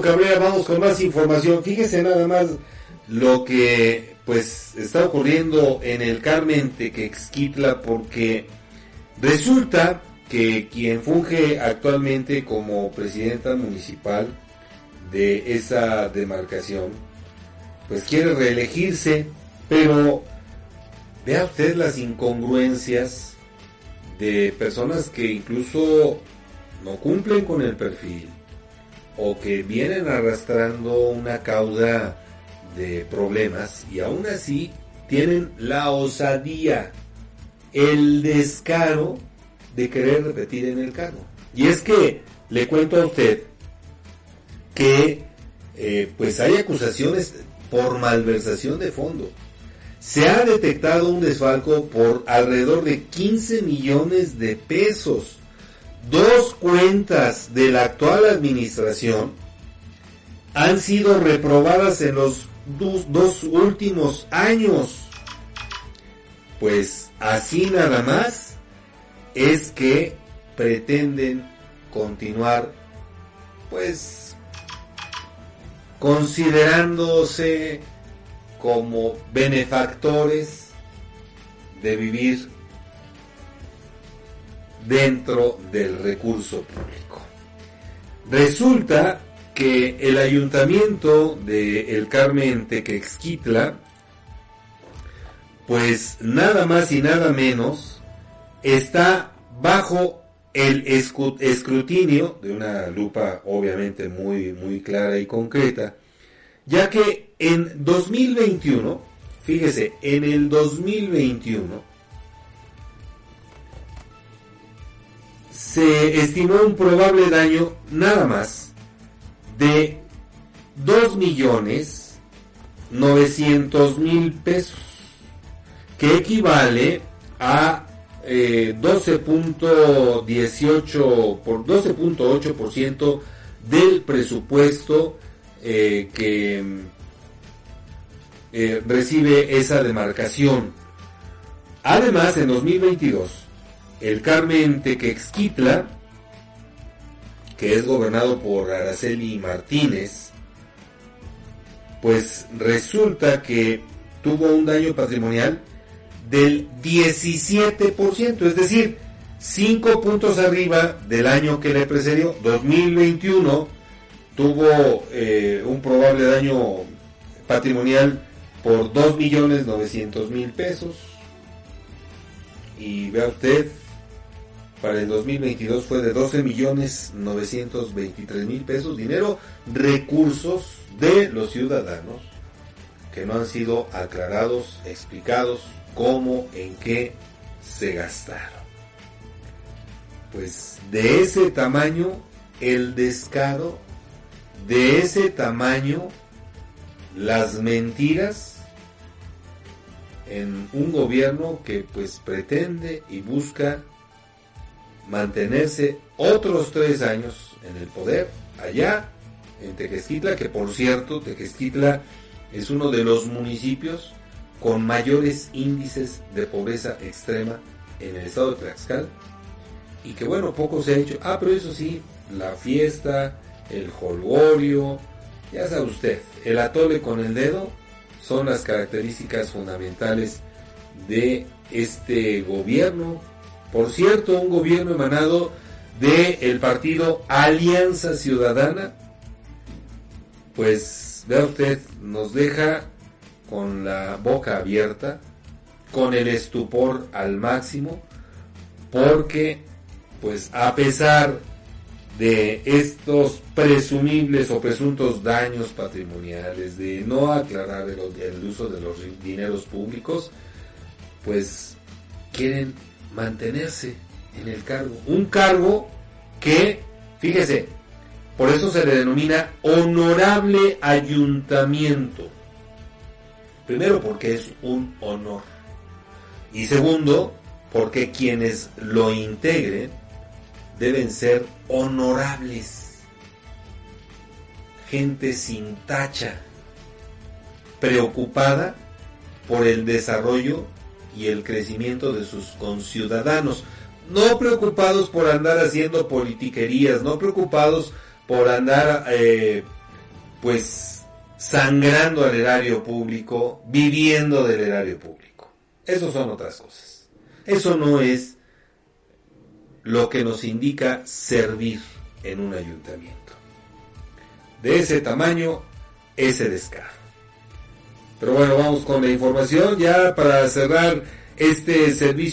Cabrera, vamos con más información. Fíjese nada más lo que pues está ocurriendo en el Carmen Tequexquitla porque resulta que quien funge actualmente como presidenta municipal de esa demarcación pues quiere reelegirse, pero vea usted las incongruencias de personas que incluso no cumplen con el perfil o que vienen arrastrando una cauda de problemas y aún así tienen la osadía, el descaro de querer repetir en el cargo. Y es que le cuento a usted que eh, pues hay acusaciones por malversación de fondo. Se ha detectado un desfalco por alrededor de 15 millones de pesos. Dos cuentas de la actual administración han sido reprobadas en los dos, últimos años. Pues así nada más es que pretenden continuar pues considerándose como benefactores de vivir dentro del recurso público. Resulta que el ayuntamiento de El Carmen Tequexquitla, pues nada más y nada menos, está bajo el escrutinio de una lupa obviamente muy, muy clara y concreta, ya que en 2021, fíjese, en el 2021, se estimó un probable daño nada más de 2 millones 900 mil pesos, que equivale a 12.18 eh, por 12.8% del presupuesto eh, que eh, recibe esa demarcación. Además, en 2022, el Carmen Tequexquitla que es gobernado por Araceli Martínez, pues resulta que tuvo un daño patrimonial del 17%, es decir, 5 puntos arriba del año que le precedió, 2021, tuvo eh, un probable daño patrimonial por 2.900.000 pesos. Y vea usted, para el 2022 fue de 12 millones 923 mil pesos, dinero, recursos de los ciudadanos que no han sido aclarados, explicados cómo, en qué se gastaron. Pues de ese tamaño el descaro, de ese tamaño las mentiras en un gobierno que pues pretende y busca mantenerse otros tres años en el poder allá en Tequesquitla, que por cierto, Tequesquitla es uno de los municipios con mayores índices de pobreza extrema en el estado de Tlaxcala y que bueno, poco se ha hecho. Ah, pero eso sí, la fiesta, el jolgorio, ya sabe usted, el atole con el dedo son las características fundamentales de este gobierno por cierto, un gobierno emanado del el partido Alianza Ciudadana, pues vea usted, nos deja con la boca abierta, con el estupor al máximo, porque pues a pesar de estos presumibles o presuntos daños patrimoniales, de no aclarar el uso de los dineros públicos, pues quieren mantenerse en el cargo. Un cargo que, fíjese, por eso se le denomina honorable ayuntamiento. Primero porque es un honor. Y segundo, porque quienes lo integren deben ser honorables. Gente sin tacha, preocupada por el desarrollo y el crecimiento de sus conciudadanos. No preocupados por andar haciendo politiquerías, no preocupados por andar eh, pues sangrando al erario público, viviendo del erario público. Eso son otras cosas. Eso no es lo que nos indica servir en un ayuntamiento. De ese tamaño, ese descaro. Pero bueno, vamos con la información ya para cerrar este servicio.